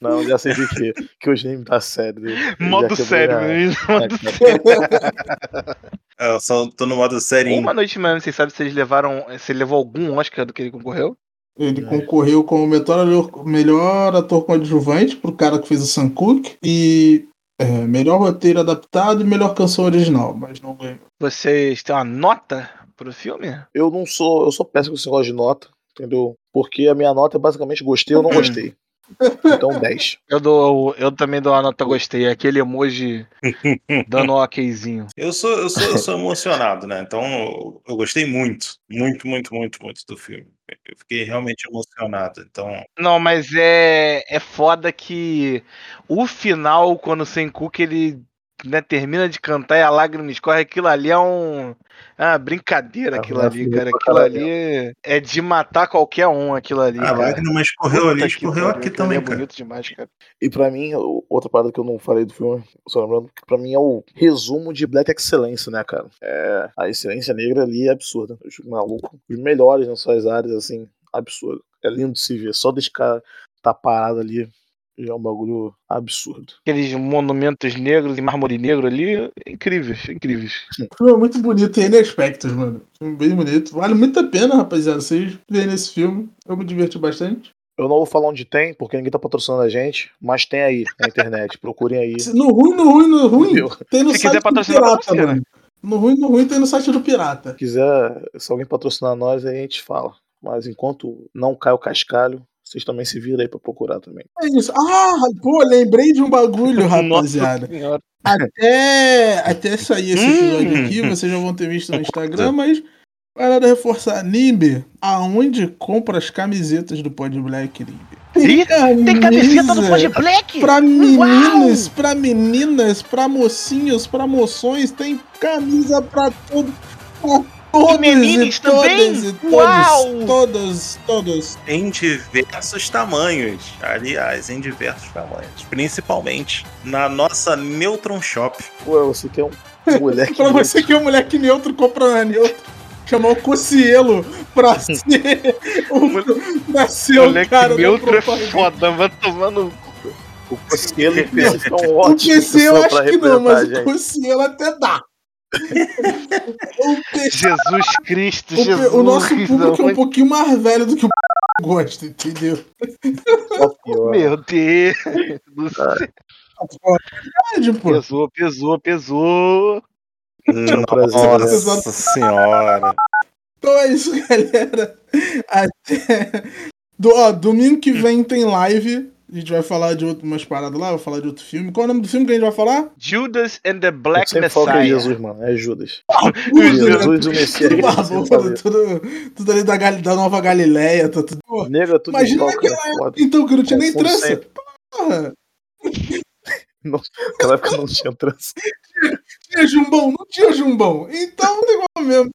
Não, já sei que, que hoje nem tá sério. já Modo sério, minha- né? É, Eu só tô no modo serinho. Uma noite mesmo, vocês sabem se eles levaram. Se ele levou algum Oscar do que ele concorreu? Ele concorreu como melhor, melhor ator coadjuvante pro cara que fez o Sam Cooke. E é, melhor roteiro adaptado e melhor canção original, mas não ganhou. Vocês têm uma nota pro filme? Eu não sou. Eu sou péssimo com esse negócio de nota, entendeu? Porque a minha nota é basicamente gostei ou não gostei. Então 10. Eu dou. Eu também dou uma nota gostei. Aquele emoji dando um okzinho. Eu sou, eu sou, eu sou emocionado, né? Então eu, eu gostei muito, muito, muito, muito, muito do filme. Eu fiquei realmente emocionado. Então, Não, mas é, é foda que o final, quando o Senku ele né, termina de cantar e a lágrima escorre, aquilo ali é um. É uma brincadeira, Ah, aquilo ali, cara. Aquilo ali é, é de matar qualquer um, aquilo ali. a cara. lágrima escorreu ali, escorreu aqui ali também, É cara. bonito demais, cara. E pra mim, outra parada que eu não falei do filme, só lembrando, que pra mim é o resumo de Black Excellence, né, cara? É, a excelência negra ali é absurda. Maluco. Os melhores nas suas áreas, assim, absurdo. É lindo de se ver. Só cara tá parado ali já é um bagulho absurdo. Aqueles monumentos negros e mármore negro ali, incríveis, incríveis. Filme é muito bonito, tem N aspectos, mano. Filme bem bonito. Vale muito a pena, rapaziada. Vocês verem esse filme. Eu me diverti bastante. Eu não vou falar onde tem, porque ninguém tá patrocinando a gente, mas tem aí na internet. Procurem aí. No ruim, no ruim, no ruim, Entendeu? tem no Se site quiser do patrocinar, Pirata, patrocina. mano. No ruim, no ruim, tem no site do Pirata. Se quiser, se alguém patrocinar nós, aí a gente fala. Mas enquanto não cai o cascalho, vocês também se viram aí pra procurar também. É isso. Ah, pô, lembrei de um bagulho, rapaziada. Nossa senhora. Até, até sair esse episódio Hum. aqui, vocês já vão ter visto no Instagram, mas para reforçar, Nimbe, aonde compra as camisetas do Pod Black, Nimbe? Tem camiseta do Pod Black? Pra meninos, pra meninas, pra mocinhos, pra moções, tem camisa pra todo. Pra e todas também? e todos, Uau! todos, todos. Em diversos tamanhos. Aliás, em diversos tamanhos. Principalmente na nossa Neutron Shop. Pô, você que é um moleque. Pra você que é um moleque neutro, compra na neutro. Chamar o Cocielo pra ser o, pra ser o Moleque cara neutro é foda, vai tomando. O Cocielo em específico é um O ótimo. PC eu acho que não, mas o. Cocielo até dá. Jesus Cristo, o, Jesus. o nosso público é um não. pouquinho mais velho do que o gosta, entendeu? Meu Deus do céu. Verdade, pô. Pesou, pesou, pesou. um prazer, Nossa senhora. Então é isso, galera. Até. Do, ó, domingo que vem tem live. A gente vai falar de outro, umas paradas lá, vai falar de outro filme. Qual é o nome do filme que a gente vai falar? Judas and the Black falo que é Messiah. Jesus, mano. É Judas. Tudo, Jesus e o Messias. Tudo barbudo, falei. tudo, tudo ali da, Gal- da Nova Galileia, tá tudo. Negro é tudo Imagina naquela Foda. Então, que não tinha nem trança. sempre. Porra. Naquela época não tinha trança. Tinha jumbão, não tinha jumbão. Então não tem como mesmo.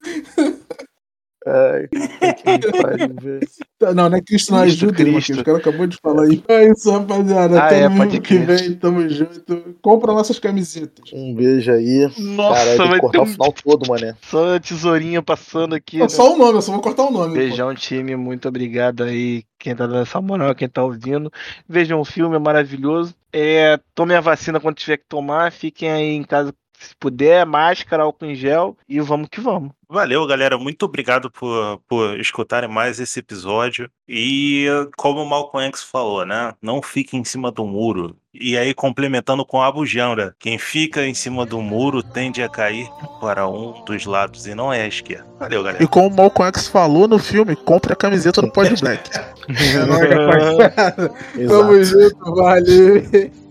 Ai, que velho. Tá, Não, não é Cristo, não é Cristo, Judas, Cristo. Marquinhos. O cara acabou de falar aí. É isso, rapaziada. Ah, Até é, pode que crer. vem, tamo junto. Compra nossas camisetas. Um beijo aí. Nossa, Caralho, vai cortar um... o final todo, mané. só a tesourinha passando aqui. Não, né? só o nome, eu só vou cortar o nome. pô. Beijão, time. Muito obrigado aí. Quem tá dando essa moral, quem tá ouvindo. Vejam o filme, é maravilhoso. É, tomem a vacina quando tiver que tomar. Fiquem aí em casa Se puder, máscara, álcool em gel e vamos que vamos. Valeu, galera. Muito obrigado por, por escutarem mais esse episódio. E como o Malcolm X falou, né? Não fique em cima do muro. E aí, complementando com a Bujamra, quem fica em cima do muro tende a cair para um dos lados e não é a esquerda. Valeu, galera. E como o Malcolm X falou no filme, compre a camiseta do Pod Black. Tamo junto, valeu.